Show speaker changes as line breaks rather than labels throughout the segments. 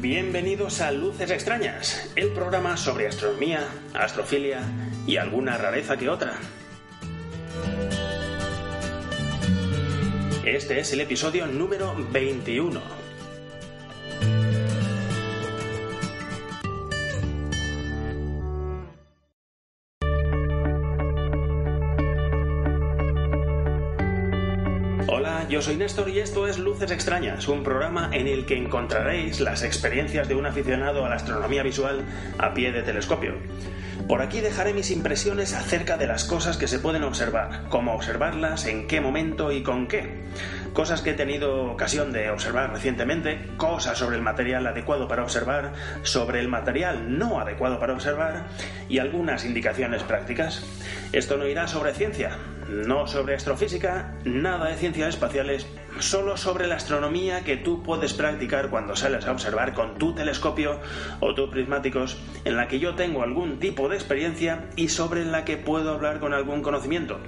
Bienvenidos a Luces Extrañas, el programa sobre astronomía, astrofilia y alguna rareza que otra. Este es el episodio número 21. Soy Néstor y esto es Luces Extrañas, un programa en el que encontraréis las experiencias de un aficionado a la astronomía visual a pie de telescopio. Por aquí dejaré mis impresiones acerca de las cosas que se pueden observar, cómo observarlas, en qué momento y con qué. Cosas que he tenido ocasión de observar recientemente, cosas sobre el material adecuado para observar, sobre el material no adecuado para observar y algunas indicaciones prácticas. Esto no irá sobre ciencia, no sobre astrofísica, nada de ciencias espaciales, solo sobre la astronomía que tú puedes practicar cuando sales a observar con tu telescopio o tus prismáticos, en la que yo tengo algún tipo de experiencia y sobre la que puedo hablar con algún conocimiento.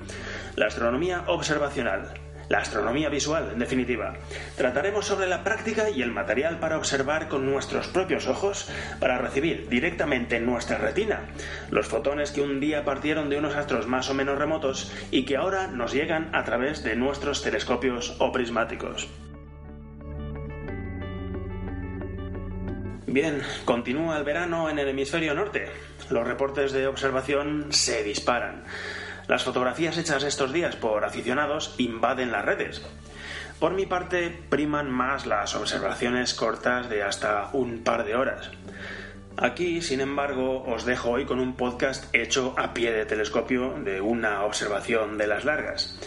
La astronomía observacional, la astronomía visual, en definitiva. Trataremos sobre la práctica y el material para observar con nuestros propios ojos, para recibir directamente en nuestra retina los fotones que un día partieron de unos astros más o menos remotos y que ahora nos llegan a través de nuestros telescopios o prismáticos. Bien, continúa el verano en el hemisferio norte. Los reportes de observación se disparan. Las fotografías hechas estos días por aficionados invaden las redes. Por mi parte, priman más las observaciones cortas de hasta un par de horas. Aquí, sin embargo, os dejo hoy con un podcast hecho a pie de telescopio de una observación de las largas.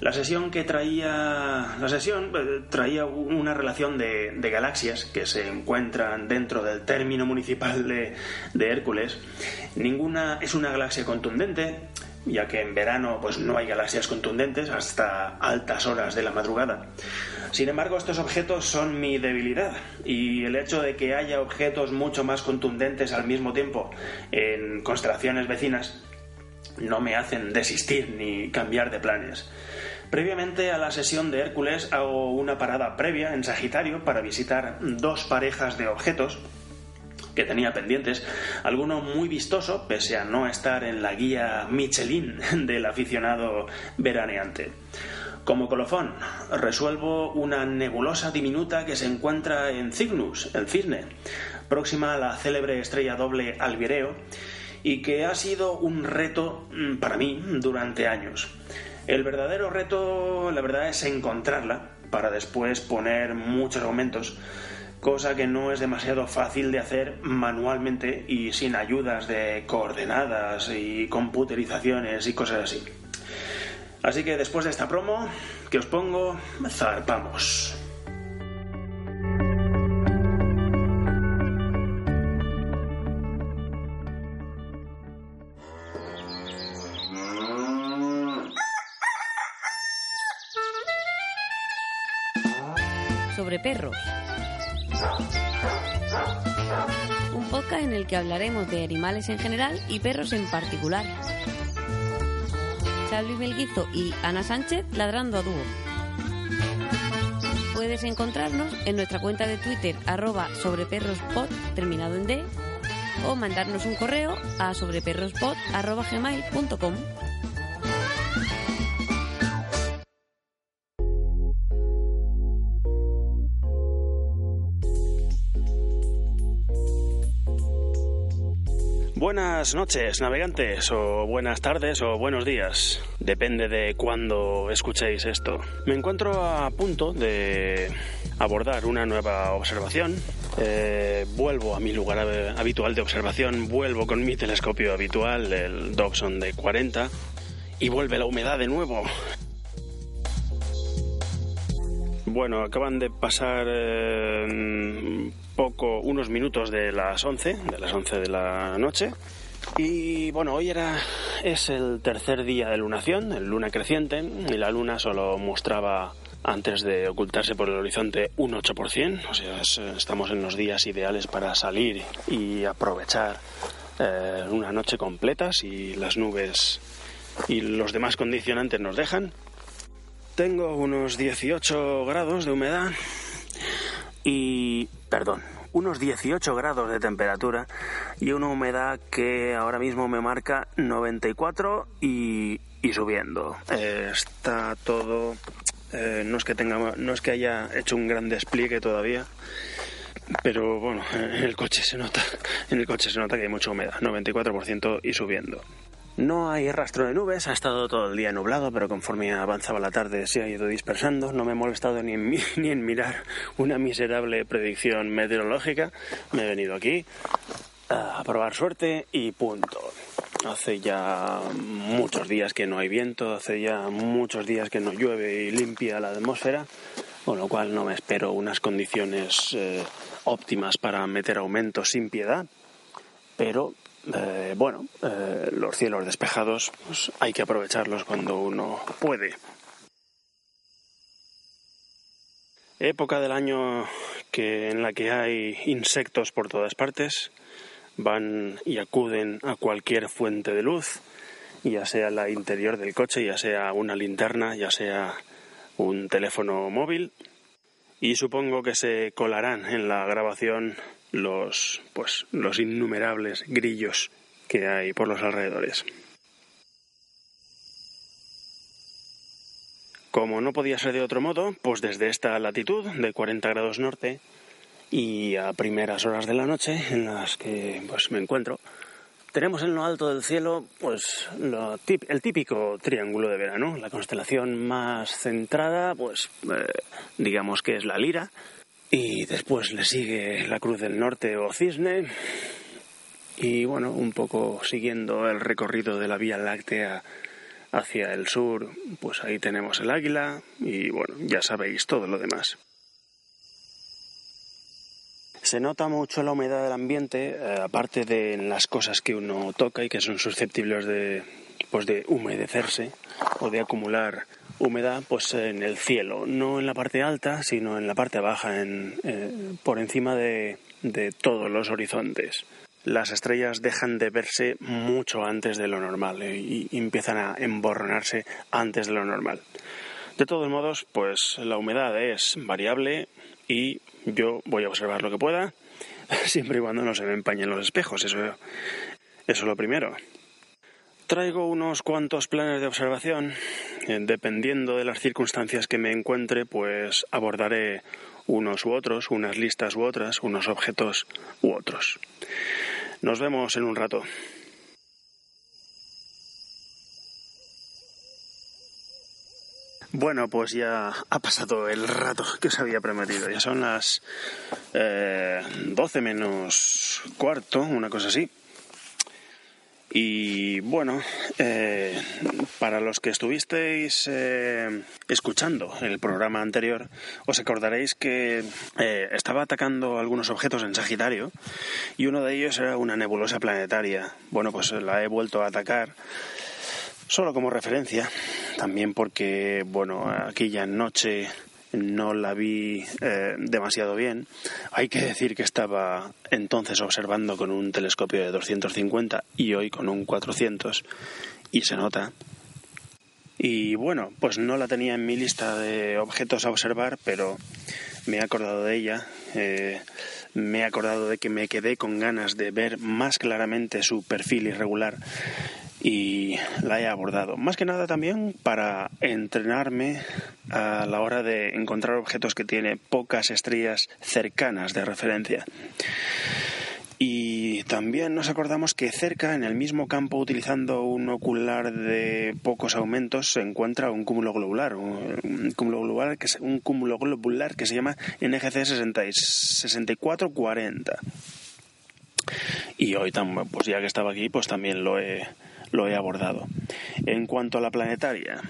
La sesión que traía. La sesión eh, traía una relación de, galaxias que se encuentran dentro del término municipal de Hércules. Ninguna es una galaxia contundente, ya que en verano pues no hay galaxias contundentes hasta altas horas de la madrugada. Sin embargo, estos objetos son mi debilidad y el hecho de que haya objetos mucho más contundentes al mismo tiempo en constelaciones vecinas no me hacen desistir ni cambiar de planes. Previamente a la sesión de Hércules hago una parada previa en Sagitario para visitar dos parejas de objetos que tenía pendientes, alguno muy vistoso, pese a no estar en la guía Michelin del aficionado veraneante. Como colofón, resuelvo una nebulosa diminuta que se encuentra en Cygnus, el cisne, próxima a la célebre estrella doble Albireo, y que ha sido un reto mm, para mí durante años. El verdadero reto, la verdad, es encontrarla para después poner muchos aumentos cosa que no es demasiado fácil de hacer manualmente y sin ayudas de coordenadas y computerizaciones y cosas así. Así que después de esta promo que os pongo, zarpamos.
Que hablaremos de animales en general y perros en particular. Xavi Melguizo y Ana Sánchez ladrando a dúo. Puedes encontrarnos en nuestra cuenta de Twitter arroba sobreperrospod terminado en D o mandarnos un correo a sobreperrospod arroba gmail.com.
Buenas noches, navegantes, o buenas tardes, o buenos días. Depende de cuándo escuchéis esto. Me encuentro a punto de abordar una nueva observación. Eh, vuelvo a mi lugar habitual de observación, vuelvo con mi telescopio habitual, el Dobson de 40, y vuelve la humedad de nuevo. Bueno, acaban de pasar eh, poco, unos minutos de las 11, de las 11 de la noche. Y bueno, hoy era es el tercer día de lunación, el luna creciente, y la luna solo mostraba antes de ocultarse por el horizonte un 8%, o sea, estamos en los días ideales para salir y aprovechar eh, una noche completa si las nubes y los demás condicionantes nos dejan. Tengo unos 18 grados de humedad y, perdón, unos 18 grados de temperatura y una humedad que ahora mismo me marca 94 y, y subiendo. Eh, está todo, eh, no es que tenga, no es que haya hecho un gran despliegue todavía, pero bueno, en el coche se nota, en el coche se nota que hay mucha humedad, 94% y subiendo. No hay rastro de nubes, ha estado todo el día nublado, pero conforme avanzaba la tarde se ha ido dispersando. No me he molestado ni en, mirar una miserable predicción meteorológica. Me he venido aquí a probar suerte y punto. Hace ya muchos días que no hay viento, hace ya muchos días que no llueve y limpia la atmósfera, con lo cual no me espero unas condiciones eh, óptimas para meter aumentos sin piedad, pero eh, bueno, eh, los cielos despejados pues hay que aprovecharlos cuando uno puede. Época del año que en la que hay insectos por todas partes, van y acuden a cualquier fuente de luz, ya sea la interior del coche, ya sea una linterna, ya sea un teléfono móvil, y supongo que se colarán en la grabación los pues los innumerables grillos que hay por los alrededores. Como no podía ser de otro modo, pues desde esta latitud de 40 grados norte y a primeras horas de la noche en las que pues me encuentro, tenemos en lo alto del cielo pues el típico triángulo de verano, la constelación más centrada, pues eh, digamos que es la Lira, y después le sigue la Cruz del Norte o Cisne. Y bueno, un poco siguiendo el recorrido de la Vía Láctea hacia el sur, pues ahí tenemos el águila y bueno, ya sabéis todo lo demás. Se nota mucho la humedad del ambiente, eh, aparte de las cosas que uno toca y que son susceptibles de, pues de humedecerse o de acumular humedad pues en el cielo, no en la parte alta, sino en la parte baja, en, eh, por encima de, todos los horizontes. Las estrellas dejan de verse mucho antes de lo normal eh, y empiezan a emborronarse antes de lo normal. De todos modos, pues la humedad es variable y yo voy a observar lo que pueda, siempre y cuando no se me empañen los espejos, eso es lo primero. Traigo unos cuantos planes de observación. Eh, dependiendo de las circunstancias que me encuentre, pues abordaré unos u otros, unas listas u otras, unos objetos u otros. Nos vemos en un rato. Bueno, pues ya ha pasado el rato que os había prometido. Ya son las eh, 12 menos cuarto, una cosa así. Y bueno, eh, para los que estuvisteis eh, escuchando el programa anterior, os acordaréis que eh, estaba atacando algunos objetos en Sagitario y uno de ellos era una nebulosa planetaria. Bueno, pues la he vuelto a atacar solo como referencia, también porque, bueno, aquí ya en noche no la vi eh, demasiado bien. Hay que decir que estaba entonces observando con un telescopio de 250 y hoy con un 400 y se nota. Y bueno, pues no la tenía en mi lista de objetos a observar, pero me he acordado de ella. Eh, me he acordado de que me quedé con ganas de ver más claramente su perfil irregular y la he abordado. Más que nada también para entrenarme a la hora de encontrar objetos que tienen pocas estrellas cercanas de referencia. Y también nos acordamos que cerca, en el mismo campo, utilizando un ocular de pocos aumentos, se encuentra un cúmulo globular, un cúmulo globular que, un cúmulo globular que se llama NGC 6440. Y hoy, pues ya que estaba aquí, pues también lo he, lo he abordado. En cuanto a la planetaria,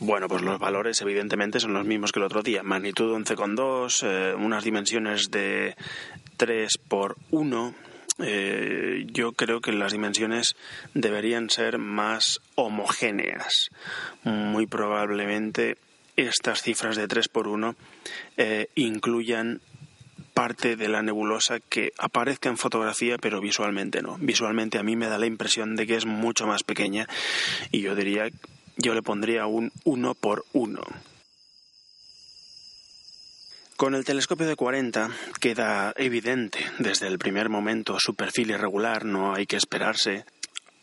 bueno, pues los valores evidentemente son los mismos que el otro día. Magnitud 11,2, eh, unas dimensiones de 3 por 1. Eh, yo creo que las dimensiones deberían ser más homogéneas. Muy probablemente estas cifras de 3 por 1 eh, incluyan parte de la nebulosa que aparezca en fotografía pero visualmente no. Visualmente a mí me da la impresión de que es mucho más pequeña y yo diría, yo le pondría un 1 por 1. Con el telescopio de 40 queda evidente desde el primer momento su perfil irregular, no hay que esperarse.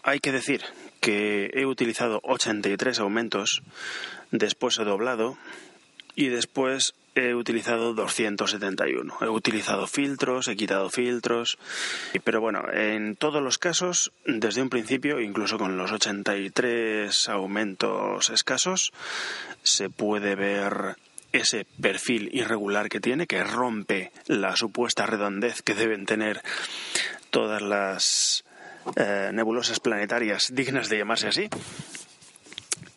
Hay que decir que he utilizado 83 aumentos, después he doblado y después he utilizado 271. He utilizado filtros, he quitado filtros, pero bueno, en todos los casos, desde un principio, incluso con los 83 aumentos escasos, se puede ver ese perfil irregular que tiene, que rompe la supuesta redondez que deben tener todas las eh, nebulosas planetarias dignas de llamarse así.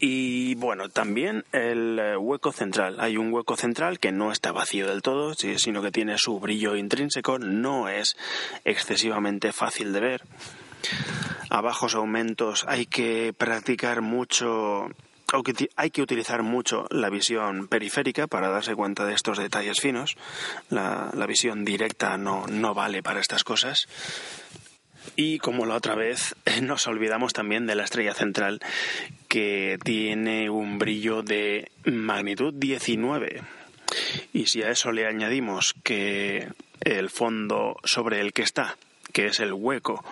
Y bueno, también el eh, hueco central. Hay un hueco central que no está vacío del todo, sino que tiene su brillo intrínseco, no es excesivamente fácil de ver. A bajos aumentos hay que practicar mucho hay que utilizar mucho la visión periférica para darse cuenta de estos detalles finos. La, visión directa no, no vale para estas cosas. Y como la otra vez, nos olvidamos también de la estrella central, que tiene un brillo de magnitud 19. Y si a eso le añadimos que el fondo sobre el que está que es el hueco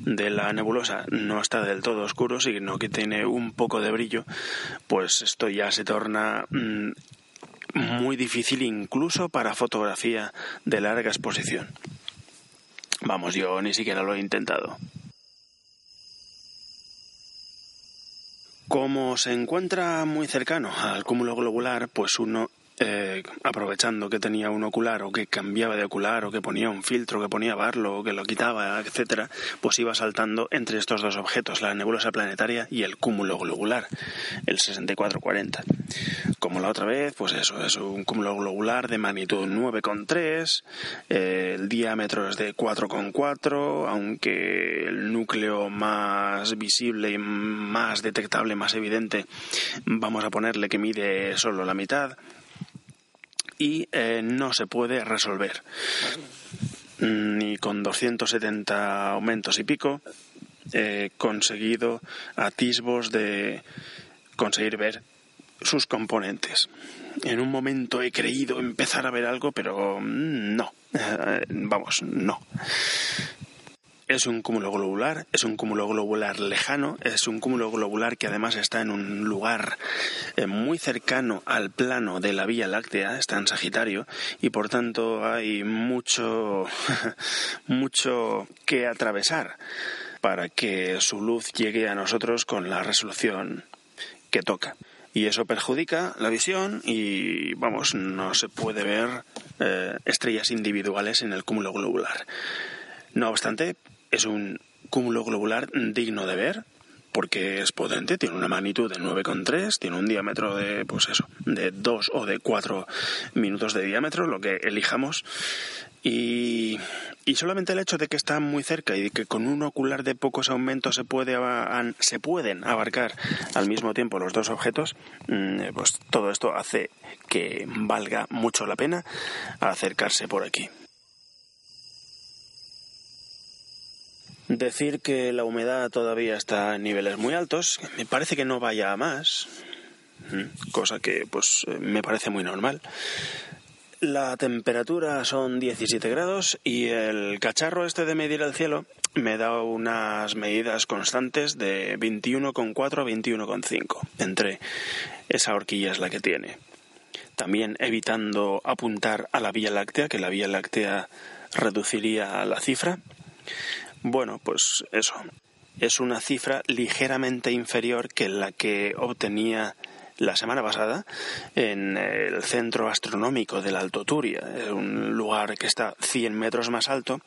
de la nebulosa, no está del todo oscuro, sino que tiene un poco de brillo, pues esto ya se torna mm, muy difícil incluso para fotografía de larga exposición. Vamos, yo ni siquiera lo he intentado. Como se encuentra muy cercano al cúmulo globular, pues uno eh, aprovechando que tenía un ocular o que cambiaba de ocular o que ponía un filtro, que ponía barlo o que lo quitaba, etcétera, pues iba saltando entre estos dos objetos, la nebulosa planetaria y el cúmulo globular, el 6440. Como la otra vez, pues eso, es un cúmulo globular de magnitud 9,3, eh, el diámetro es de 4,4, aunque el núcleo más visible y más detectable, más evidente, vamos a ponerle que mide solo la mitad y eh, no se puede resolver. Ni con 270 aumentos y pico he conseguido atisbos de conseguir ver sus componentes. En un momento he creído empezar a ver algo, pero mm, no. Eh, vamos, no. Es un cúmulo globular, es un cúmulo globular lejano, es un cúmulo globular que además está en un lugar eh, muy cercano al plano de la Vía Láctea, está en Sagitario, y por tanto hay mucho, mucho que atravesar para que su luz llegue a nosotros con la resolución que toca. Y eso perjudica la visión y, vamos, no se puede ver eh, estrellas individuales en el cúmulo globular. No obstante, es un cúmulo globular digno de ver porque es potente, tiene una magnitud de 9,3, tiene un diámetro de, pues eso, de 2 o de 4 minutos de diámetro, lo que elijamos. Y, solamente el hecho de que está muy cerca y de que con un ocular de pocos aumentos se, puede, se pueden abarcar al mismo tiempo los dos objetos, mm, pues todo esto hace que valga mucho la pena acercarse por aquí. Decir que la humedad todavía está en niveles muy altos, me parece que no vaya a más, cosa que pues me parece muy normal. La temperatura son 17 grados y el cacharro este de medir el cielo me da unas medidas constantes de 21,4 a 21,5. Entre esa horquilla es la que tiene. También evitando apuntar a la Vía Láctea, que la Vía Láctea reduciría la cifra. Bueno, pues eso. Es una cifra ligeramente inferior que la que obtenía la semana pasada en el centro astronómico del Alto Turia, un lugar que está 100 metros más alto,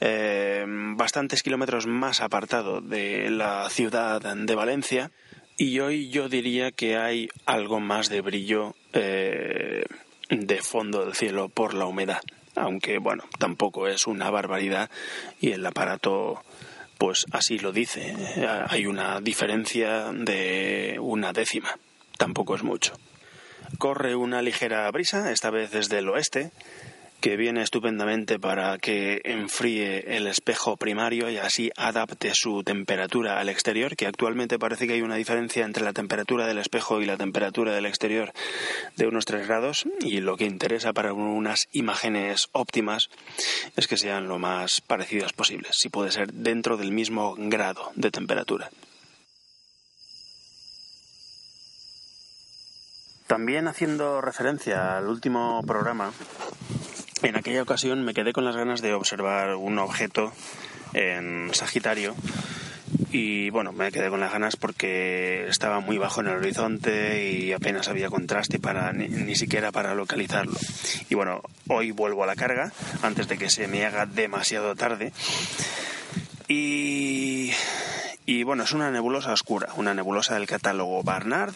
eh, bastantes kilómetros más apartado de la ciudad de Valencia. Y hoy yo diría que hay algo más de brillo eh, de fondo del cielo por la humedad aunque bueno, tampoco es una barbaridad y el aparato pues así lo dice. Hay una diferencia de una décima, tampoco es mucho. corre una ligera brisa, esta vez desde el oeste, que viene estupendamente para que enfríe el espejo primario y así adapte su temperatura al exterior, que actualmente parece que hay una diferencia entre la temperatura del espejo y la temperatura del exterior de unos 3 grados y lo que interesa para unas imágenes óptimas es que sean lo más parecidas posibles, si puede ser dentro del mismo grado de temperatura. También haciendo referencia al último programa, en aquella ocasión me quedé con las ganas de observar un objeto en Sagitario y bueno, me quedé con las ganas porque estaba muy bajo en el horizonte y apenas había contraste para ni, siquiera para localizarlo. Y bueno, hoy vuelvo a la carga antes de que se me haga demasiado tarde. Y, bueno, es una nebulosa oscura, una nebulosa del catálogo Barnard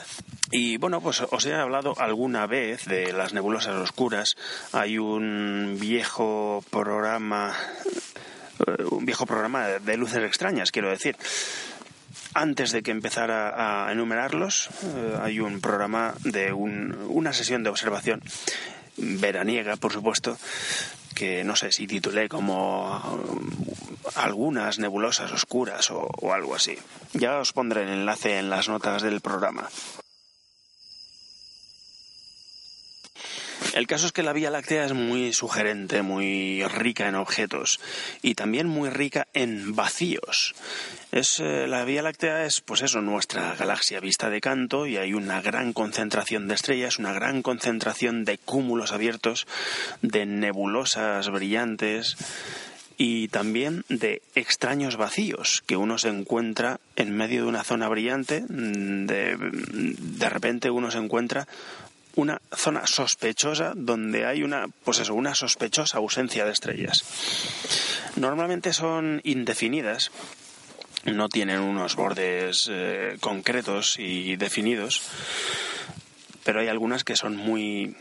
y bueno, pues os he hablado alguna vez de las nebulosas oscuras. Hay un viejo programa, eh, un viejo programa de luces extrañas, quiero decir. Antes de que empezara a enumerarlos, eh, hay un programa de una sesión de observación veraniega, por supuesto, que no sé si titulé como uh, algunas nebulosas oscuras o algo así. Ya os pondré el enlace en las notas del programa. El caso es que la Vía Láctea es muy sugerente, muy rica en objetos y también muy rica en vacíos. Es, eh, la Vía Láctea es, pues eso, nuestra galaxia vista de canto y hay una gran concentración de estrellas, una gran concentración de cúmulos abiertos, de nebulosas brillantes y también de extraños vacíos que uno se encuentra en medio de una zona brillante, de, de repente uno se encuentra una zona sospechosa donde hay una, pues eso, una sospechosa ausencia de estrellas. Normalmente son indefinidas, no tienen unos bordes eh, concretos y definidos, pero hay algunas que son muy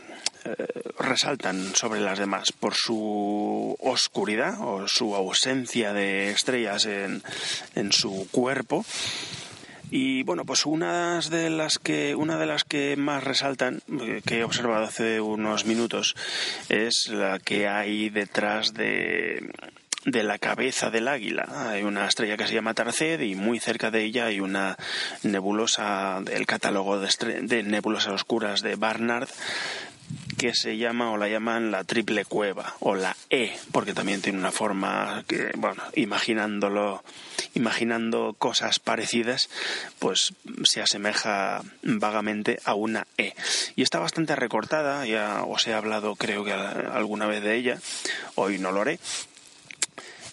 eh, resaltan sobre las demás por su oscuridad o su ausencia de estrellas en, en su cuerpo y bueno, pues una de las que, una de las que más resaltan, eh, que he observado hace unos minutos, es la que hay detrás de, de la cabeza del águila. Hay una estrella que se llama Tarced y muy cerca de ella hay una nebulosa del catálogo de, de nebulosas oscuras de Barnard que se llama o la llaman la triple cueva o la E, porque también tiene una forma que, bueno, imaginándolo, imaginando cosas parecidas, pues se asemeja vagamente a una E. Y está bastante recortada, ya os he hablado creo que alguna vez de ella, hoy no lo haré.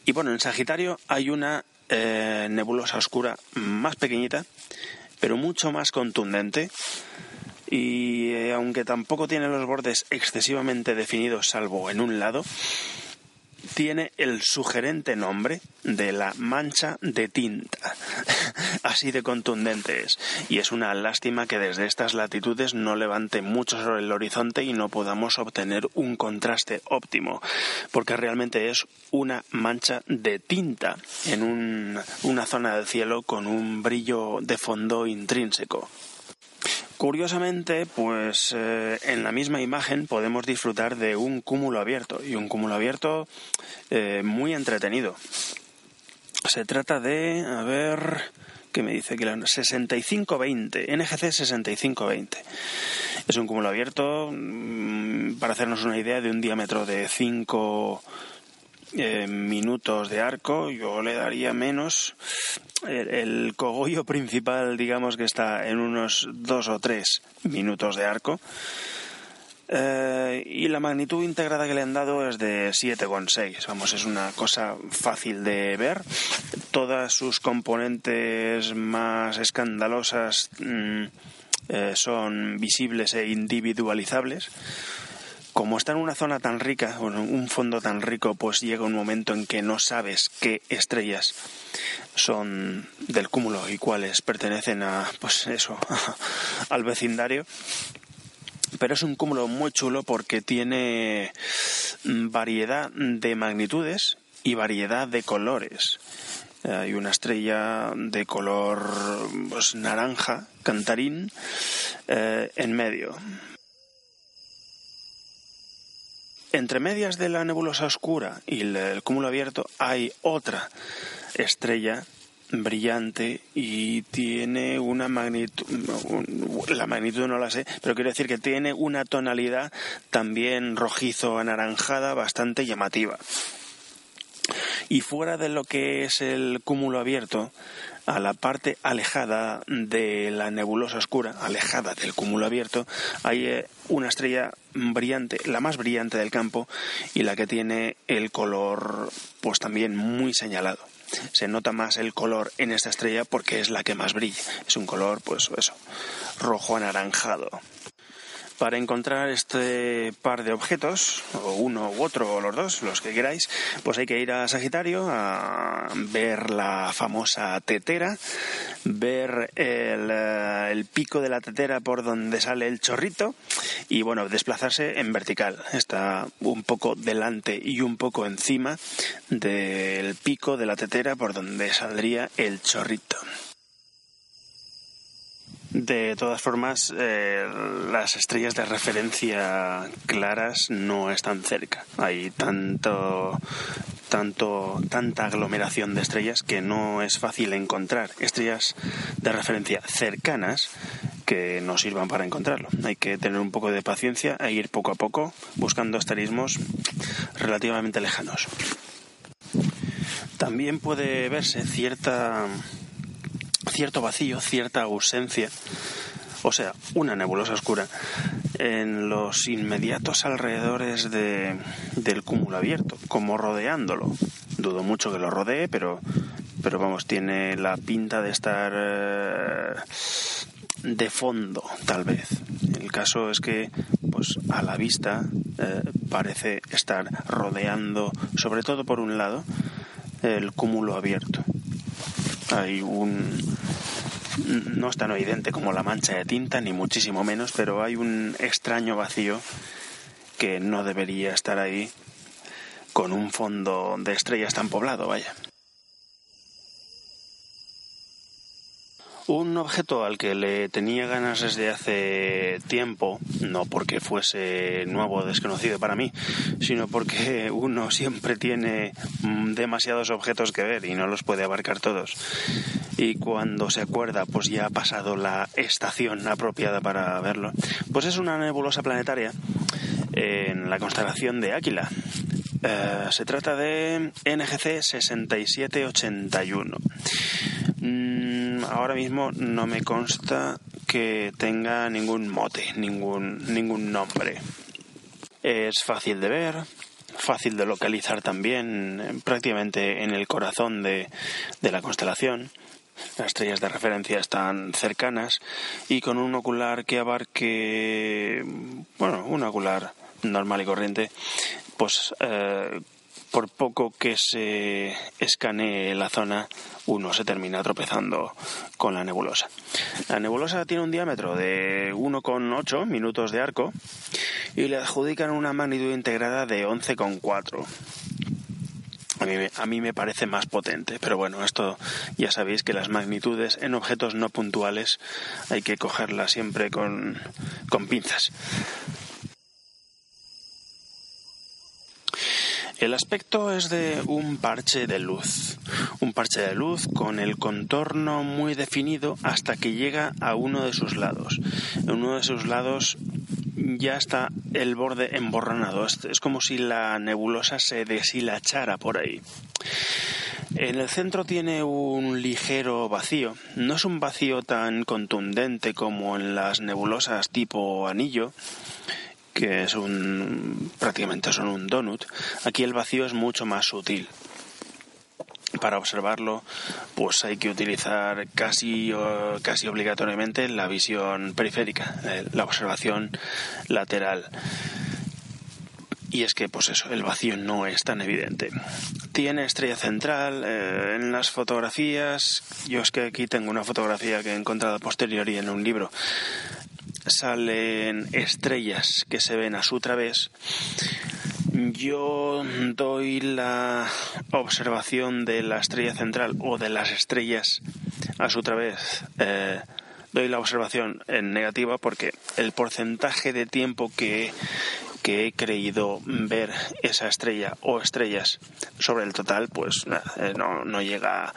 Y bueno, en Sagitario hay una eh, nebulosa oscura más pequeñita, pero mucho más contundente y eh, aunque tampoco tiene los bordes excesivamente definidos salvo en un lado, tiene el sugerente nombre de la mancha de tinta. Así de contundente es. Y es una lástima que desde estas latitudes no levante mucho sobre el horizonte y no podamos obtener un contraste óptimo, porque realmente es una mancha de tinta en una zona del cielo con un brillo de fondo intrínseco. Curiosamente, pues eh, en la misma imagen podemos disfrutar de un cúmulo abierto y un cúmulo abierto eh, muy entretenido. Se trata de, a ver, ¿qué me dice? Que la 6520, NGC 6520. Es un cúmulo abierto, mm, para hacernos una idea, de un diámetro de 5 eh, minutos de arco, yo le daría menos. El, cogollo principal, digamos que está en unos dos o tres minutos de arco. Eh, y la magnitud integrada que le han dado es de 7,6. Vamos, es una cosa fácil de ver. Todas sus componentes más escandalosas mm, eh, son visibles e individualizables como está en una zona tan rica, un fondo tan rico, pues llega un momento en que no sabes qué estrellas son del cúmulo y cuáles pertenecen a, pues eso, al vecindario. Pero es un cúmulo muy chulo porque tiene variedad de magnitudes y variedad de colores. Hay una estrella de color pues, naranja, cantarín, eh, en medio entre medias de la nebulosa oscura y el, cúmulo abierto hay otra estrella brillante y tiene una magnitud, la magnitud no la sé, pero quiero decir que tiene una tonalidad también rojizo anaranjada bastante llamativa. Y fuera de lo que es el cúmulo abierto, a la parte alejada de la nebulosa oscura, alejada del cúmulo abierto, hay eh, una estrella brillante, la más brillante del campo y la que tiene el color pues también muy señalado. Se nota más el color en esta estrella porque es la que más brilla. Es un color pues eso, rojo anaranjado. Para encontrar este par de objetos, o uno u otro, o los dos, los que queráis, pues hay que ir a Sagitario a ver la famosa tetera, ver el, eh, el pico de la tetera por donde sale el chorrito y bueno, desplazarse en vertical. Está un poco delante y un poco encima del pico de la tetera por donde saldría el chorrito. De todas formas, eh, las estrellas de referencia claras no están cerca. Hay tanto, tanto, tanta aglomeración de estrellas que no es fácil encontrar estrellas de referencia cercanas que nos sirvan para encontrarlo. Hay que tener un poco de paciencia e ir poco a poco buscando asterismos relativamente lejanos. También puede verse cierta cierto vacío, cierta ausencia, o sea, una nebulosa oscura en los inmediatos alrededores de, del cúmulo abierto, como rodeándolo. Dudo mucho que lo rodee, pero, pero vamos, tiene la pinta de estar eh, de fondo, tal vez. El caso es que, pues, a la vista eh, parece estar rodeando, sobre todo por un lado, el cúmulo abierto hay un no es tan evidente como la mancha de tinta ni muchísimo menos pero hay un extraño vacío que no debería estar ahí con un fondo de estrellas tan poblado vaya Un objeto al que le tenía ganas desde hace tiempo, no porque fuese nuevo o desconocido para mí, sino porque uno siempre tiene mm, demasiados objetos que ver y no los puede abarcar todos. Y cuando se acuerda, pues ya ha pasado la estación apropiada para verlo. Pues es una nebulosa planetaria en la constelación de Áquila. Eh, se trata de NGC 6781 ahora mismo no me consta que tenga ningún mote, ningún, ningún nombre. Es fácil de ver, fácil de localizar también, prácticamente en el corazón de, de la constelación. Las estrellas de referencia están cercanas y con un ocular que abarque, bueno, un ocular normal y corriente, pues eh, por poco que se escanee la zona, uno se termina tropezando con la nebulosa. La nebulosa tiene un diámetro de 1,8 minutos de arco y le adjudican una magnitud integrada de 11,4. A mí, a mí, me parece más potente, pero bueno, esto ya sabéis que las magnitudes en objetos no puntuales hay que cogerlas siempre con, con pinzas. El aspecto es de un parche de luz, un parche de luz con el contorno muy definido hasta que llega a uno de sus lados. En uno de sus lados ya está el borde emborronado, es como si la nebulosa se deshilachara por ahí. En el centro tiene un ligero vacío. No es un vacío tan contundente como en las nebulosas tipo anillo, que es un prácticamente son un donut, aquí el vacío es mucho más sutil. Para observarlo, pues hay que utilizar casi, casi obligatoriamente la visión periférica, eh, la observación lateral. Y es que, pues eso, el vacío no es tan evidente. Tiene estrella central eh, en las fotografías. Yo es que aquí tengo una fotografía que he encontrado posterior y en un libro salen estrellas que se ven a su través, yo doy la observación de la estrella central o de las estrellas a su través. Eh, doy la observación en negativa porque el porcentaje de tiempo que que he creído ver esa estrella o estrellas sobre el total, pues eh, no, no llega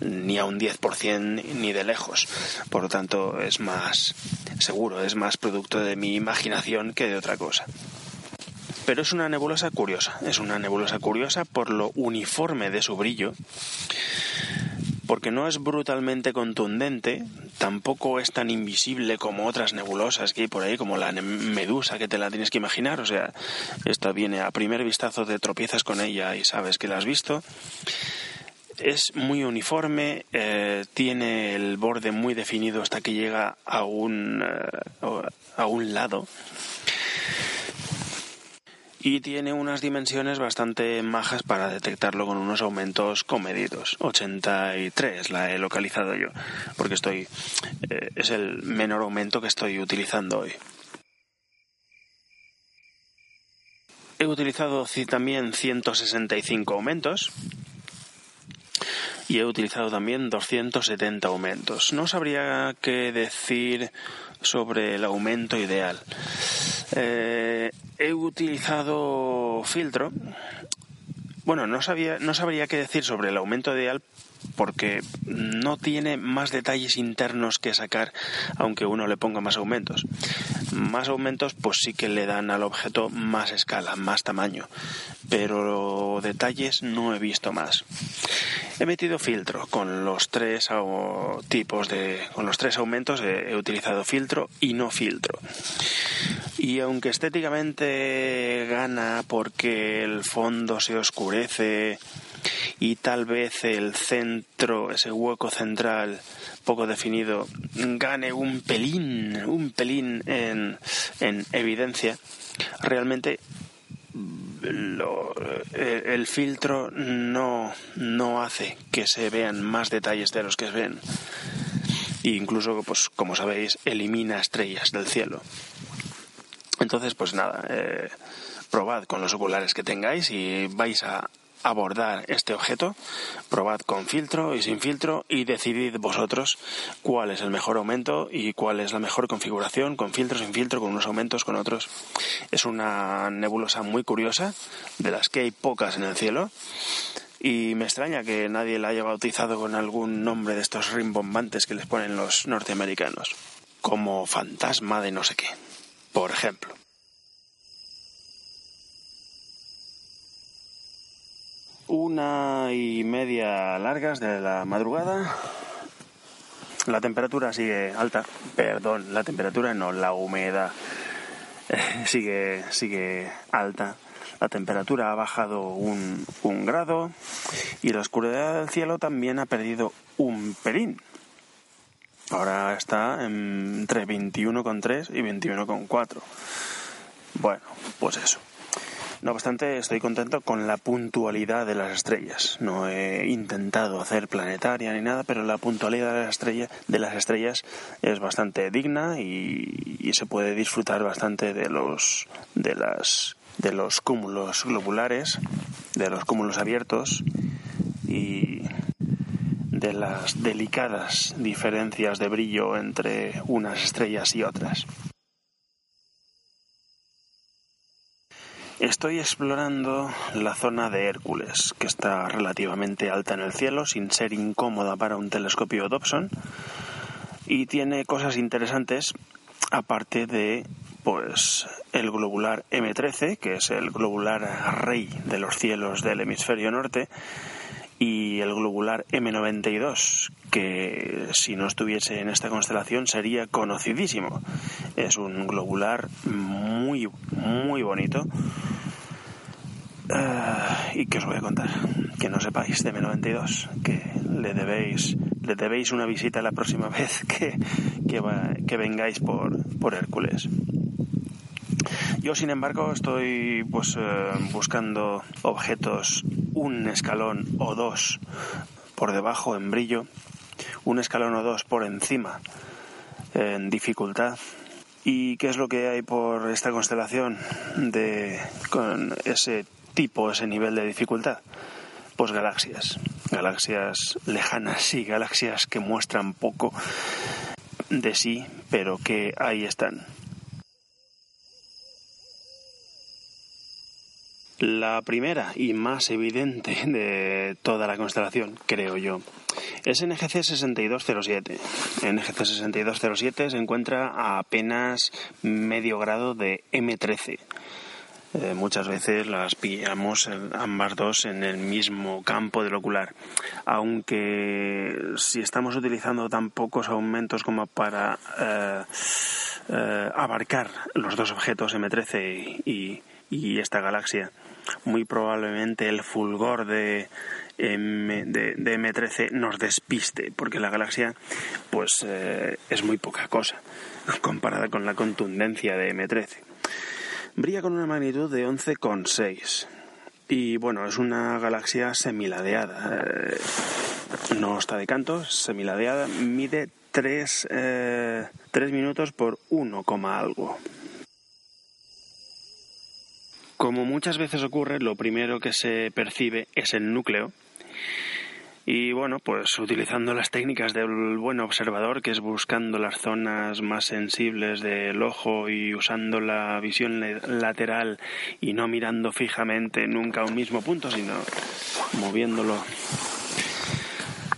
ni a un 10% ni de lejos. Por lo tanto, es más seguro, es más producto de mi imaginación que de otra cosa. Pero es una nebulosa curiosa, es una nebulosa curiosa por lo uniforme de su brillo porque no es brutalmente contundente, tampoco es tan invisible como otras nebulosas que hay por ahí, como la medusa que te la tienes que imaginar, o sea, esta viene a primer vistazo, te tropiezas con ella y sabes que la has visto. Es muy uniforme, eh, tiene el borde muy definido hasta que llega a un, eh, a un lado y tiene unas dimensiones bastante majas para detectarlo con unos aumentos comedidos. 83 la he localizado yo, porque estoy eh, es el menor aumento que estoy utilizando hoy. He utilizado también 165 aumentos y he utilizado también 270 aumentos. No sabría qué decir sobre el aumento ideal. Eh, he utilizado filtro. Bueno, no, sabía, no sabría qué decir sobre el aumento ideal porque no tiene más detalles internos que sacar aunque uno le ponga más aumentos. Más aumentos pues sí que le dan al objeto más escala, más tamaño, pero detalles no he visto más. He metido filtro con los tres tipos de con los tres aumentos he utilizado filtro y no filtro. Y aunque estéticamente gana porque el fondo se oscurece y tal vez el centro, ese hueco central poco definido, gane un pelín, un pelín en, en evidencia, realmente el, filtro no, no hace que se vean más detalles de los que se ven. E incluso, pues, como sabéis, elimina estrellas del cielo. Entonces, pues nada, eh, probad con los oculares que tengáis y vais a abordar este objeto, probad con filtro y sin filtro y decidid vosotros cuál es el mejor aumento y cuál es la mejor configuración, con filtro, sin filtro, con unos aumentos, con otros. Es una nebulosa muy curiosa, de las que hay pocas en el cielo. Y me extraña que nadie la haya bautizado con algún nombre de estos rimbombantes que les ponen los norteamericanos, como fantasma de no sé qué, por ejemplo. una y media largas de la madrugada. La temperatura sigue alta, perdón, la temperatura no, la humedad sigue, sigue alta. La temperatura ha bajado un, un grado y la oscuridad del cielo también ha perdido un pelín. Ahora está entre 21,3 y 21,4. Bueno, pues eso. No obstante, estoy contento con la puntualidad de las estrellas. No he intentado hacer planetaria ni nada, pero la puntualidad de las estrellas, de las estrellas es bastante digna y, se puede disfrutar bastante de los de las de los cúmulos globulares, de los cúmulos abiertos y de las delicadas diferencias de brillo entre unas estrellas y otras. Estoy explorando la zona de Hércules, que está relativamente alta en el cielo, sin ser incómoda para un telescopio Dobson, y tiene cosas interesantes aparte de pues el globular M13, que es el globular rey de los cielos del hemisferio norte, y el globular M92, que si no estuviese en esta constelación sería conocidísimo. Es un globular muy, muy bonito. Ah, y que os voy a contar, que no sepáis de M92, que le debéis, le debéis una visita la próxima vez que, que, vengáis por, por Hércules. Yo, sin embargo, estoy pues eh, buscando objetos un escalón o dos por debajo en brillo, un escalón o dos por encima en dificultad. ¿Y qué es lo que hay por esta constelación de con ese tipo, ese nivel de dificultad? Pues galaxias, galaxias lejanas y galaxias que muestran poco de sí, pero que ahí están. La primera y más evidente de toda la constelación, creo yo, es NGC 6207. NGC 6207 se encuentra a apenas medio grado de M13. Eh, muchas veces las pillamos ambas dos en el mismo campo del ocular, aunque si estamos utilizando tan pocos aumentos como para eh, eh, abarcar los dos objetos M13 y, y esta galaxia, muy probablemente el fulgor de, M, de, M13 nos despiste, porque la galaxia pues eh, es muy poca cosa comparada con la contundencia de M13. Brilla con una magnitud de 11,6 y bueno, es una galaxia semiladeada. Eh, no está de canto, semiladeada, mide 3, eh, minutos por 1, algo. Como muchas veces ocurre, lo primero que se percibe es el núcleo. Y bueno, pues utilizando las técnicas del buen observador, que es buscando las zonas más sensibles del ojo y usando la visión lateral y no mirando fijamente nunca a un mismo punto, sino moviéndolo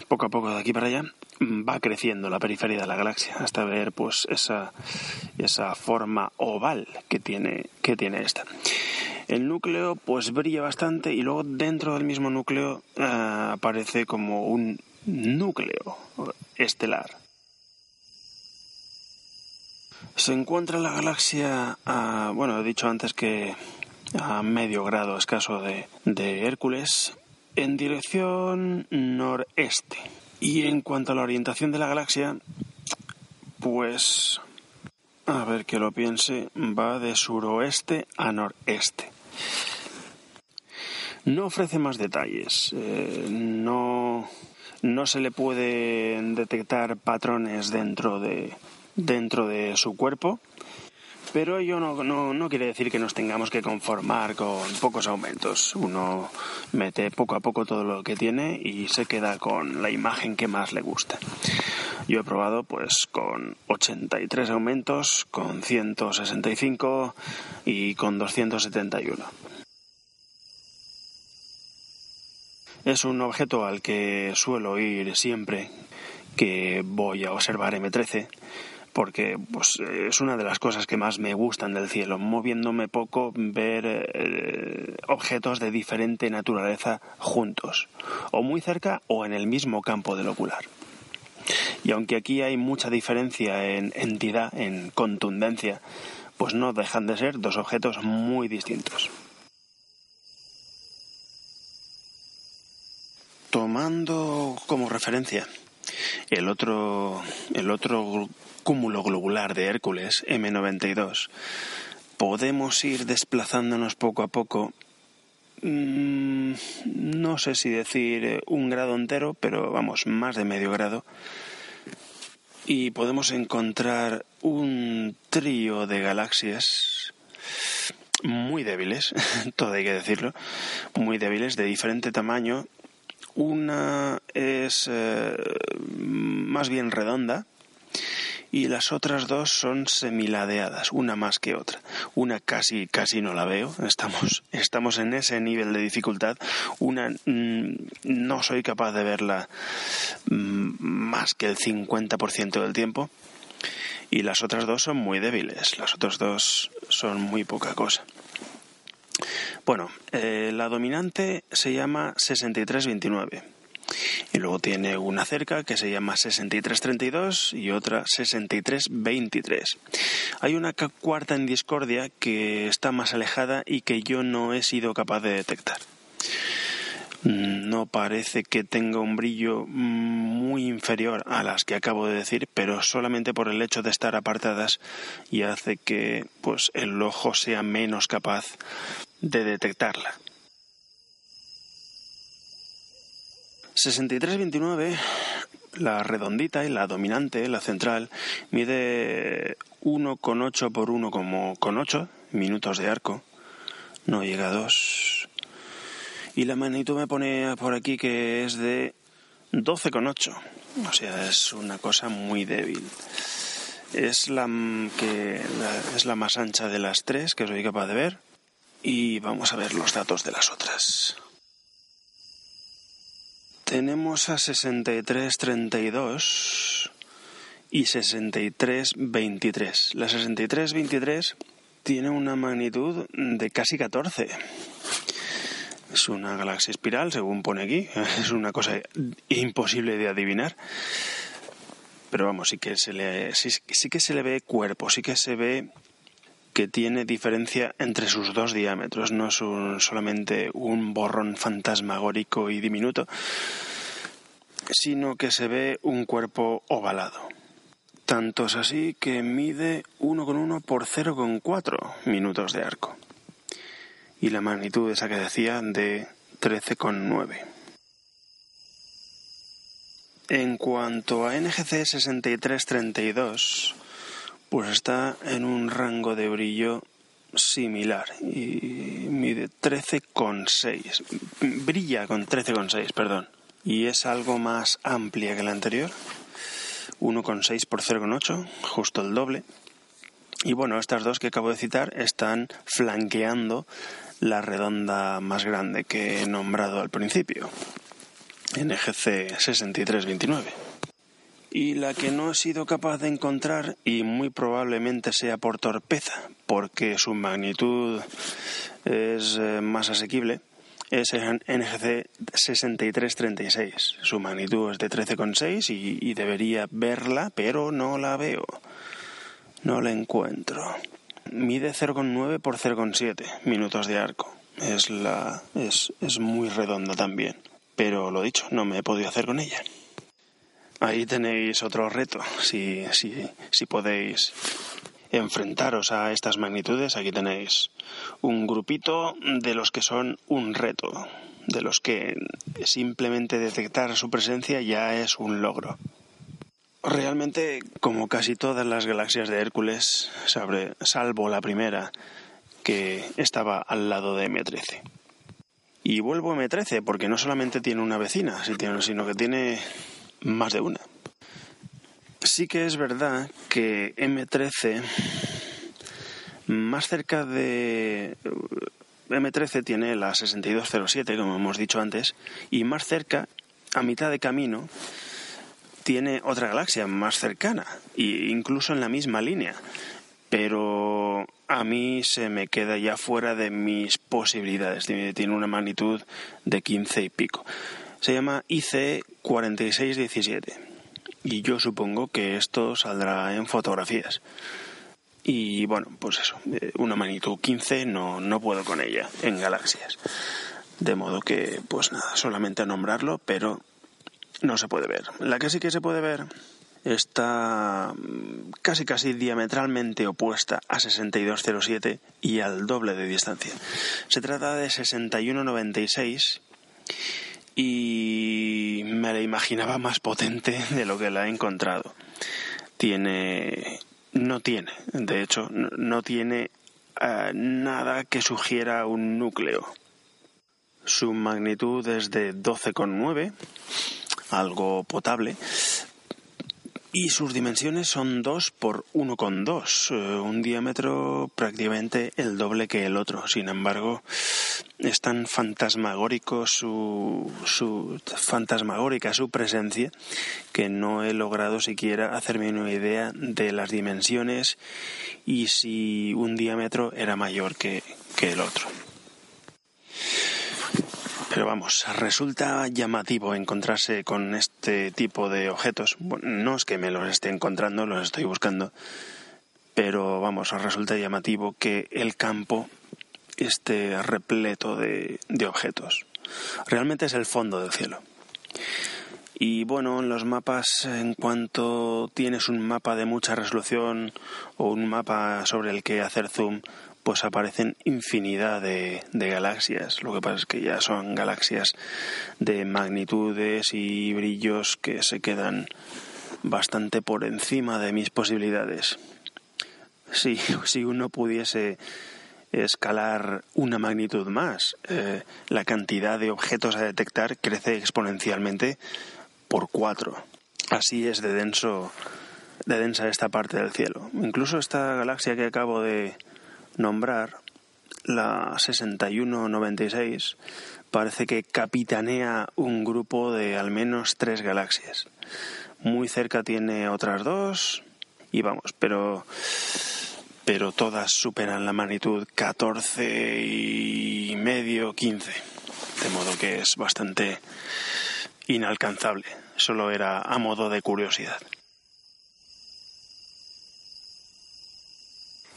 poco a poco de aquí para allá, va creciendo la periferia de la galaxia hasta ver pues esa, esa forma oval que tiene, que tiene esta. El núcleo pues brilla bastante y luego dentro del mismo núcleo eh, aparece como un núcleo estelar. Se encuentra la galaxia, bueno, he dicho antes que a medio grado escaso de, de Hércules, en dirección noreste. Y en cuanto a la orientación de la galaxia, pues a ver que lo piense, va de suroeste a noreste. No ofrece más detalles, eh, no, no se le pueden detectar patrones dentro de, dentro de su cuerpo, pero ello no, no, quiere decir que nos tengamos que conformar con pocos aumentos. Uno mete poco a poco todo lo que tiene y se queda con la imagen que más le gusta. Yo he probado pues con 83 aumentos, con 165 y con 271. Es un objeto al que suelo ir siempre que voy a observar M13 porque pues, es una de las cosas que más me gustan del cielo, moviéndome poco, ver eh, objetos de diferente naturaleza juntos, o muy cerca o en el mismo campo del ocular. Y aunque aquí hay mucha diferencia en entidad, en contundencia, pues no dejan de ser dos objetos muy distintos. Tomando como referencia el otro, el otro cúmulo globular de Hércules, M92, podemos ir desplazándonos poco a poco mm, no sé si decir un grado entero, pero vamos, más de medio grado, y podemos encontrar un trío de galaxias muy débiles, todo hay que decirlo, muy débiles, de diferente tamaño. Una es eh, más bien redonda, y las otras dos son semiladeadas, una más que otra. Una casi casi no la veo, estamos estamos en ese nivel de dificultad. Una mm, no soy capaz de verla mm, más que el 50% del tiempo. Y las otras dos son muy débiles, las otras dos son muy poca cosa. Bueno, eh, la dominante se llama 6329 y luego tiene una cerca que se llama 6332 y otra 6323. Hay una cuarta en discordia que está más alejada y que yo no he sido capaz de detectar. No parece que tenga un brillo muy inferior a las que acabo de decir, pero solamente por el hecho de estar apartadas y hace que pues el ojo sea menos capaz de detectarla. 6329, la redondita y la dominante, la central, mide 1,8 por 1,8 minutos de arco, no llega a 2. Y la magnitud me pone por aquí que es de 12,8, o sea, es una cosa muy débil. Es la, que, es la más ancha de las tres que soy capaz de ver y vamos a ver los datos de las otras. Tenemos a 6332 y 6323. La 6323 tiene una magnitud de casi 14. Es una galaxia espiral, según pone aquí. Es una cosa imposible de adivinar. Pero vamos, sí que se le, sí, que se le ve cuerpo, sí que se ve que tiene diferencia entre sus dos diámetros, no es solamente un borrón fantasmagórico y diminuto, sino que se ve un cuerpo ovalado. Tanto es así que mide 1,1 por 0,4 minutos de arco. Y la magnitud esa que decía de 13,9. En cuanto a NGC 6332, pues está en un rango de brillo similar y mide 13,6. Brilla con 13,6, perdón. Y es algo más amplia que la anterior. 1,6 por 0,8, justo el doble. Y bueno, estas dos que acabo de citar están flanqueando la redonda más grande que he nombrado al principio, NGC 6329 y la que no he sido capaz de encontrar, y muy probablemente sea por torpeza, porque su magnitud es eh, más asequible, es NGC 6336. Su magnitud es de 13,6 y, y debería verla, pero no la veo. No la encuentro. Mide 0,9 por 0,7 minutos de arco. Es, la, es, es muy redonda también. Pero lo dicho, no me he podido hacer con ella. Ahí tenéis otro reto. Si, si, si podéis enfrentaros a estas magnitudes, aquí tenéis un grupito de los que son un reto, de los que simplemente detectar su presencia ya es un logro. Realmente, como casi todas las galaxias de Hércules, salvo la primera, que estaba al lado de M13. Y vuelvo a M13 porque no solamente tiene una vecina, sino que tiene más de una. Sí que es verdad que M13, más cerca de... M13 tiene la 6207, como hemos dicho antes, y más cerca, a mitad de camino, tiene otra galaxia más cercana, e incluso en la misma línea. Pero a mí se me queda ya fuera de mis posibilidades. Tiene una magnitud de 15 y pico se llama IC 4617 y yo supongo que esto saldrá en fotografías. Y bueno, pues eso, eh, una magnitud 15 no, no puedo con ella en galaxias. De modo que, pues nada, solamente a nombrarlo, pero no se puede ver. La que sí que se puede ver está mm, casi casi diametralmente opuesta a 6207 y al doble de distancia. Se trata de 6196 y me la imaginaba más potente de lo que la he encontrado. Tiene, no tiene, de hecho, no tiene eh, nada que sugiera un núcleo. Su magnitud es de 12,9, algo potable, y sus dimensiones son 2 por 1,2, eh, un diámetro prácticamente el doble que el otro. Sin embargo, es tan fantasmagórico su, su fantasmagórica su presencia que no he logrado siquiera hacerme una idea de las dimensiones y si un diámetro era mayor que, que el otro. Pero vamos, resulta llamativo encontrarse con este tipo de objetos. Bueno, no es que me los esté encontrando, los estoy buscando, pero vamos, resulta llamativo que el campo esté repleto de, de objetos. Realmente es el fondo del cielo. Y bueno, en los mapas, en cuanto tienes un mapa de mucha resolución o un mapa sobre el que hacer zoom, pues aparecen infinidad de, galaxias. Lo que pasa es que ya son galaxias de magnitudes y brillos que se quedan bastante por encima de mis posibilidades. Si, si uno pudiese escalar una magnitud más, eh, la cantidad de objetos a detectar crece exponencialmente por cuatro. Así es de denso, de densa esta parte del cielo. Incluso esta galaxia que acabo de, nombrar la 6196, parece que capitanea un grupo de al menos tres galaxias. Muy cerca tiene otras dos y vamos, pero pero todas superan la magnitud 14 y medio, 15, de modo que es bastante inalcanzable. Solo era a modo de curiosidad.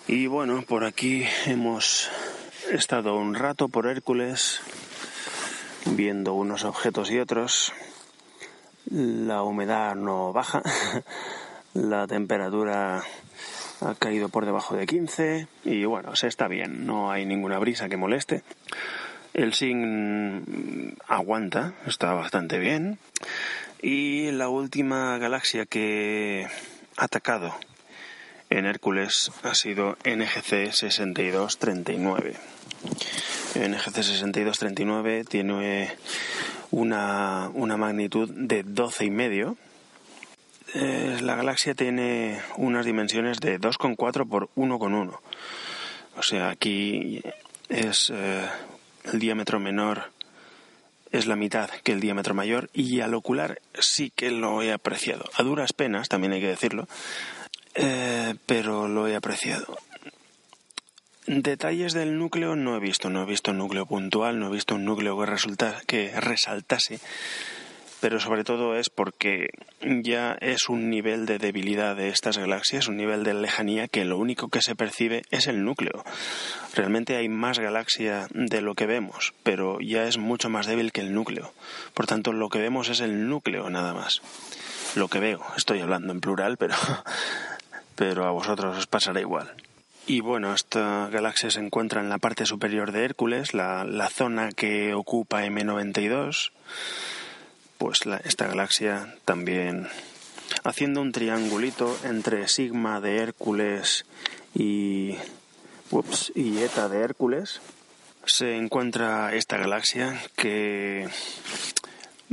Y bueno, por aquí hemos estado un rato por Hércules viendo unos objetos y otros. La humedad no baja, la temperatura ha caído por debajo de 15 y bueno, se está bien, no hay ninguna brisa que moleste. El SIN aguanta, está bastante bien. Y la última galaxia que ha atacado en Hércules ha sido NGC 6239. NGC 6239 tiene una, una magnitud de 12 y medio. Eh, la galaxia tiene unas dimensiones de 2,4 por 1,1. O sea, aquí es eh, el diámetro menor es la mitad que el diámetro mayor y al ocular sí que lo he apreciado. A duras penas, también hay que decirlo, eh, pero lo he apreciado. Detalles del núcleo no he visto, no he visto un núcleo puntual, no he visto un núcleo que, resulta, que resaltase, pero sobre todo es porque ya es un nivel de debilidad de estas galaxias, un nivel de lejanía que lo único que se percibe es el núcleo. Realmente hay más galaxia de lo que vemos, pero ya es mucho más débil que el núcleo. Por tanto, lo que vemos es el núcleo nada más. Lo que veo, estoy hablando en plural, pero pero a vosotros os pasará igual. Y bueno, esta galaxia se encuentra en la parte superior de Hércules, la, zona que ocupa M92. Pues esta galaxia también haciendo un triangulito entre sigma de Hércules y, ups, y eta de Hércules, se encuentra esta galaxia que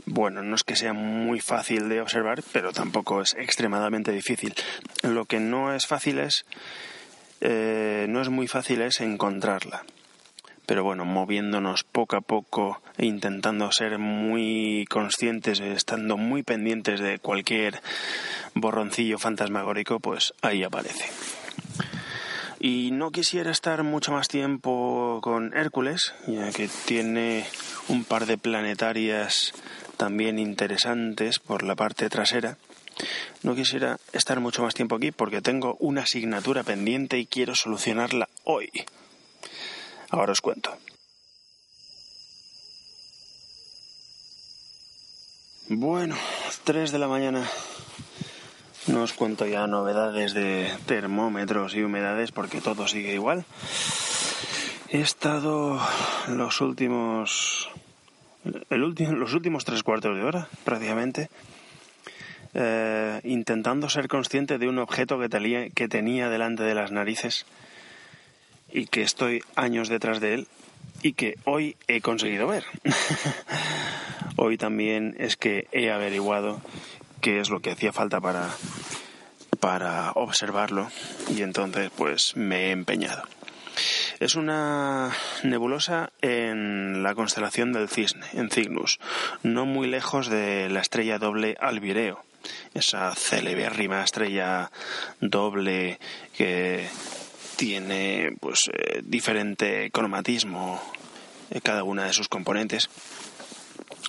bueno, no es que sea muy fácil de observar, pero tampoco es extremadamente difícil. Lo que no es fácil es, eh, no es muy fácil es encontrarla. Pero bueno, moviéndonos poco a poco e intentando ser muy conscientes, estando muy pendientes de cualquier borroncillo fantasmagórico, pues ahí aparece. Y no quisiera estar mucho más tiempo con Hércules, ya que tiene un par de planetarias también interesantes por la parte trasera. No quisiera estar mucho más tiempo aquí porque tengo una asignatura pendiente y quiero solucionarla hoy. Ahora os cuento. Bueno, 3 de la mañana. No os cuento ya novedades de termómetros y humedades porque todo sigue igual. He estado los últimos los últimos tres cuartos de hora, prácticamente, eh, intentando ser consciente de un objeto que, que tenía delante de las narices y que estoy años detrás de él y que hoy he conseguido ver. hoy también es que he averiguado qué es lo que hacía falta para, para observarlo y entonces pues me he empeñado. Es una nebulosa en la constelación del Cisne, en Cygnus, no muy lejos de la estrella doble Albireo, esa celebérrima estrella doble que tiene pues eh, diferente cromatismo en cada una de sus componentes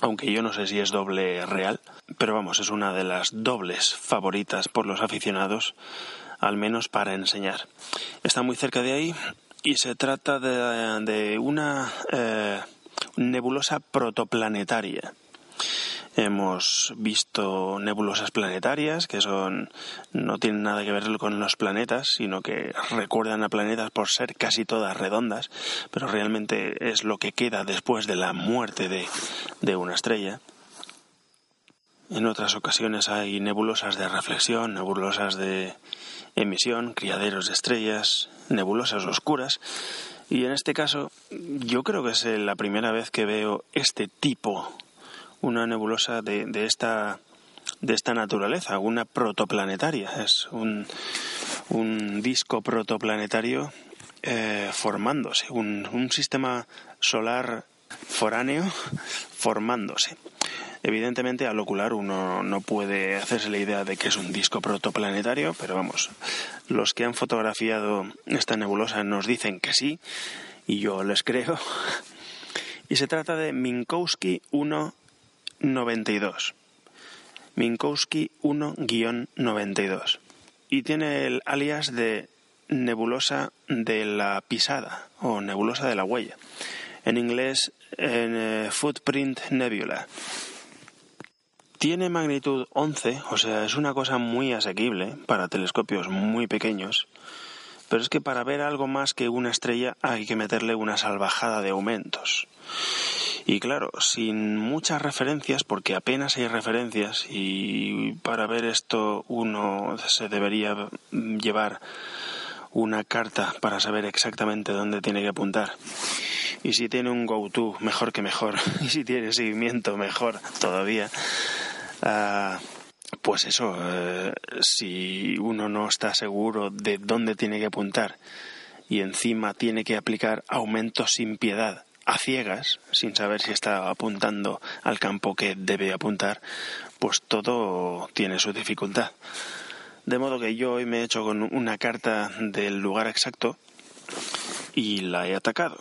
aunque yo no sé si es doble real, pero vamos, es una de las dobles favoritas por los aficionados, al menos para enseñar. Está muy cerca de ahí y se trata de, una eh, nebulosa protoplanetaria. Hemos visto nebulosas planetarias que son no tienen nada que ver con los planetas, sino que recuerdan a planetas por ser casi todas redondas, pero realmente es lo que queda después de la muerte de, de una estrella. En otras ocasiones hay nebulosas de reflexión, nebulosas de emisión, criaderos de estrellas, nebulosas oscuras. Y en este caso, yo creo que es la primera vez que veo este tipo, una nebulosa de, de esta de esta naturaleza, una protoplanetaria. Es un, un disco protoplanetario eh, formándose, un, un sistema solar foráneo formándose. Evidentemente, al ocular uno no puede hacerse la idea de que es un disco protoplanetario, pero vamos, los que han fotografiado esta nebulosa nos dicen que sí, y yo les creo. Y se trata de Minkowski 192. Minkowski 1-92. Y tiene el alias de nebulosa de la pisada o nebulosa de la huella. En inglés, en eh, Footprint Nebula. Tiene magnitud 11, o sea, es una cosa muy asequible para telescopios muy pequeños, pero es que para ver algo más que una estrella hay que meterle una salvajada de aumentos. Y claro, sin muchas referencias, porque apenas hay referencias, y para ver esto uno se debería llevar una carta para saber exactamente dónde tiene que apuntar. Y si tiene un go-to, mejor que mejor. Y si tiene seguimiento, mejor todavía. Ah, pues eso, eh, si uno no está seguro de dónde tiene que apuntar y encima tiene que aplicar aumentos sin piedad a ciegas, sin saber si está apuntando al campo que debe apuntar, pues todo tiene su dificultad. De modo que yo hoy me he hecho con una carta del lugar exacto y la he atacado.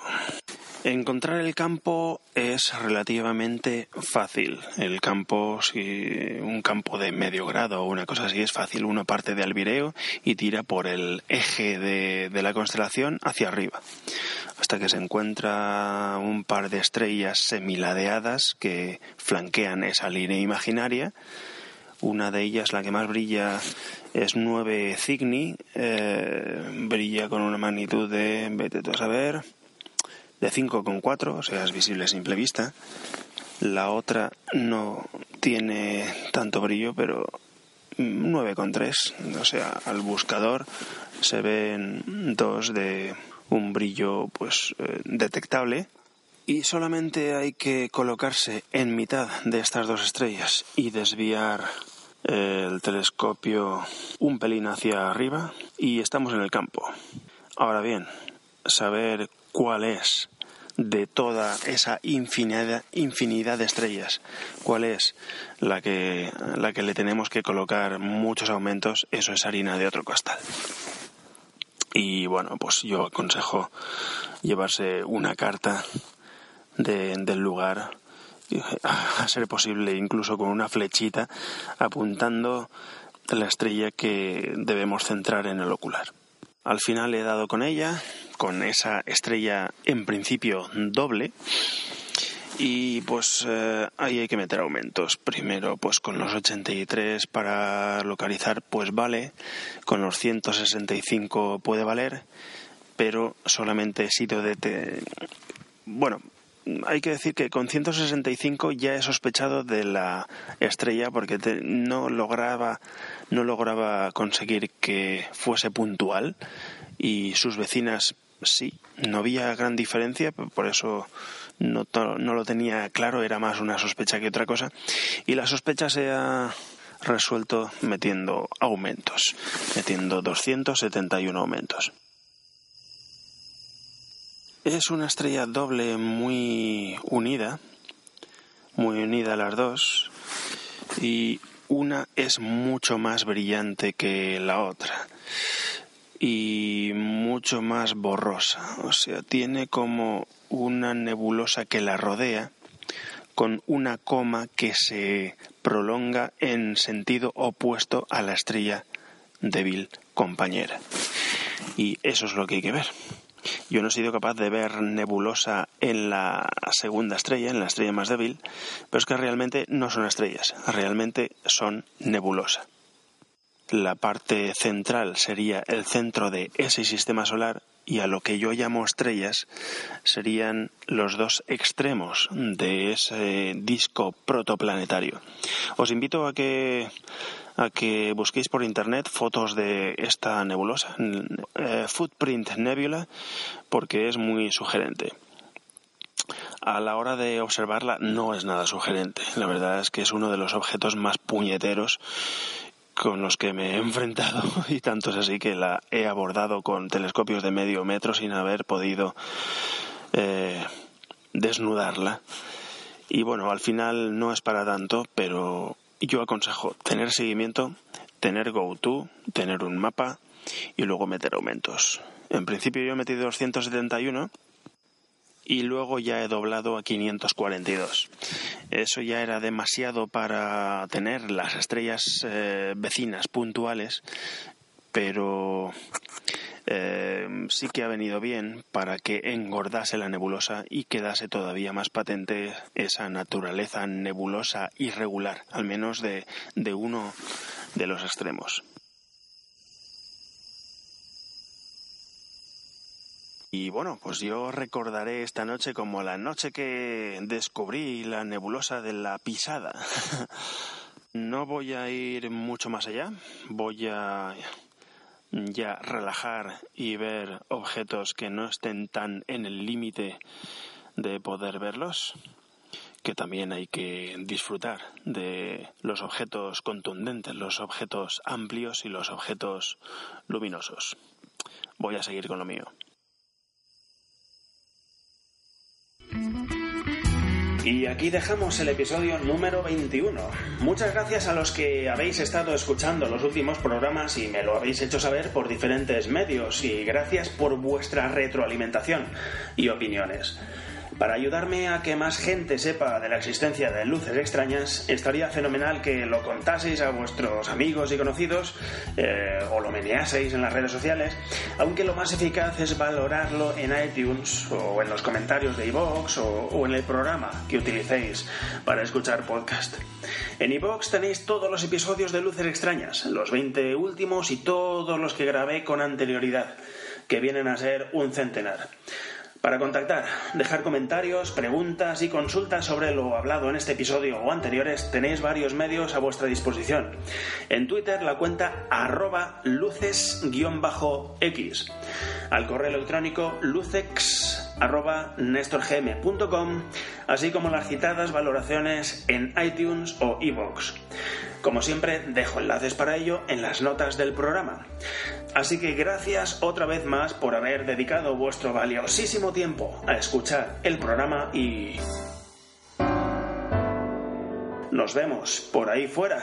Encontrar el campo es relativamente fácil. El campo, si un campo de medio grado o una cosa así, es fácil. Uno parte de albireo y tira por el eje de, de la constelación hacia arriba, hasta que se encuentra un par de estrellas semiladeadas que flanquean esa línea imaginaria. Una de ellas, la que más brilla, es 9 Cygni, eh, brilla con una magnitud de, vete tú a saber, de 5,4, o sea, es visible a simple vista. La otra no tiene tanto brillo, pero 9,3, o sea, al buscador se ven dos de un brillo pues eh, detectable y solamente hay que colocarse en mitad de estas dos estrellas y desviar el telescopio un pelín hacia arriba y estamos en el campo. Ahora bien, saber cuál es de toda esa infinidad, de estrellas, cuál es la que, la que le tenemos que colocar muchos aumentos, eso es harina de otro costal. Y bueno, pues yo aconsejo llevarse una carta del lugar, a ser posible incluso con una flechita, apuntando la estrella que debemos centrar en el ocular. Al final he dado con ella, con esa estrella en principio doble. Y pues eh, ahí hay que meter aumentos. Primero, pues con los 83 para localizar, pues vale. Con los 165 puede valer, pero solamente he sido de. Bueno, hay que decir que con 165 ya he sospechado de la estrella porque no lograba no lograba conseguir que fuese puntual y sus vecinas sí, no había gran diferencia, por eso no, no lo tenía claro, era más una sospecha que otra cosa y la sospecha se ha resuelto metiendo aumentos, metiendo 271 aumentos. Es una estrella doble muy unida, muy unida a las dos, y una es mucho más brillante que la otra y mucho más borrosa, o sea, tiene como una nebulosa que la rodea con una coma que se prolonga en sentido opuesto a la estrella débil compañera. Y eso es lo que hay que ver. Yo no he sido capaz de ver nebulosa en la segunda estrella, en la estrella más débil, pero es que realmente no son estrellas, realmente son nebulosa. La parte central sería el centro de ese sistema solar y a lo que yo llamo estrellas serían los dos extremos de ese disco protoplanetario. Os invito a que a que busquéis por internet fotos de esta nebulosa, eh, Footprint Nebula, porque es muy sugerente. A la hora de observarla no es nada sugerente. La verdad es que es uno de los objetos más puñeteros con los que me he enfrentado y tanto es así que la he abordado con telescopios de medio metro sin haber podido eh, desnudarla. Y bueno, al final no es para tanto, pero yo aconsejo tener seguimiento, tener GoTo, tener un mapa y luego meter aumentos. En principio yo he metido 271 y luego ya he doblado a 542. Eso ya era demasiado para tener las estrellas eh, vecinas puntuales, pero eh, sí que ha venido bien para que engordase la nebulosa y quedase todavía más patente esa naturaleza nebulosa irregular, al menos de, de uno de los extremos. Y bueno, pues yo recordaré esta noche como la noche que descubrí la nebulosa de la pisada. no voy a ir mucho más allá, voy a ya relajar y ver objetos que no estén tan en el límite de poder verlos, que también hay que disfrutar de los objetos contundentes, los objetos amplios y los objetos luminosos. Voy a seguir con lo mío. Y aquí dejamos el episodio número 21. Muchas gracias a los que habéis estado escuchando los últimos programas y me lo habéis hecho saber por diferentes medios y gracias por vuestra retroalimentación y opiniones. Para ayudarme a que más gente sepa de la existencia de luces extrañas, estaría fenomenal que lo contaseis a vuestros amigos y conocidos eh, o lo meneaseis en las redes sociales, aunque lo más eficaz es valorarlo en iTunes o en los comentarios de iVoox o, en el programa que utilicéis para escuchar podcast. En iVoox tenéis todos los episodios de Luces extrañas, los 20 últimos y todos los que grabé con anterioridad, que vienen a ser un centenar. Para contactar, dejar comentarios, preguntas y consultas sobre lo hablado en este episodio o anteriores, tenéis varios medios a vuestra disposición. En Twitter la cuenta arroba luces-x. Al correo electrónico lucex arroba nestorgm.com, así como las citadas valoraciones en iTunes o iVoox. Como siempre, dejo enlaces para ello en las notas del programa. Así que gracias otra vez más por haber dedicado vuestro valiosísimo tiempo a escuchar el programa y... Nos vemos por ahí fuera.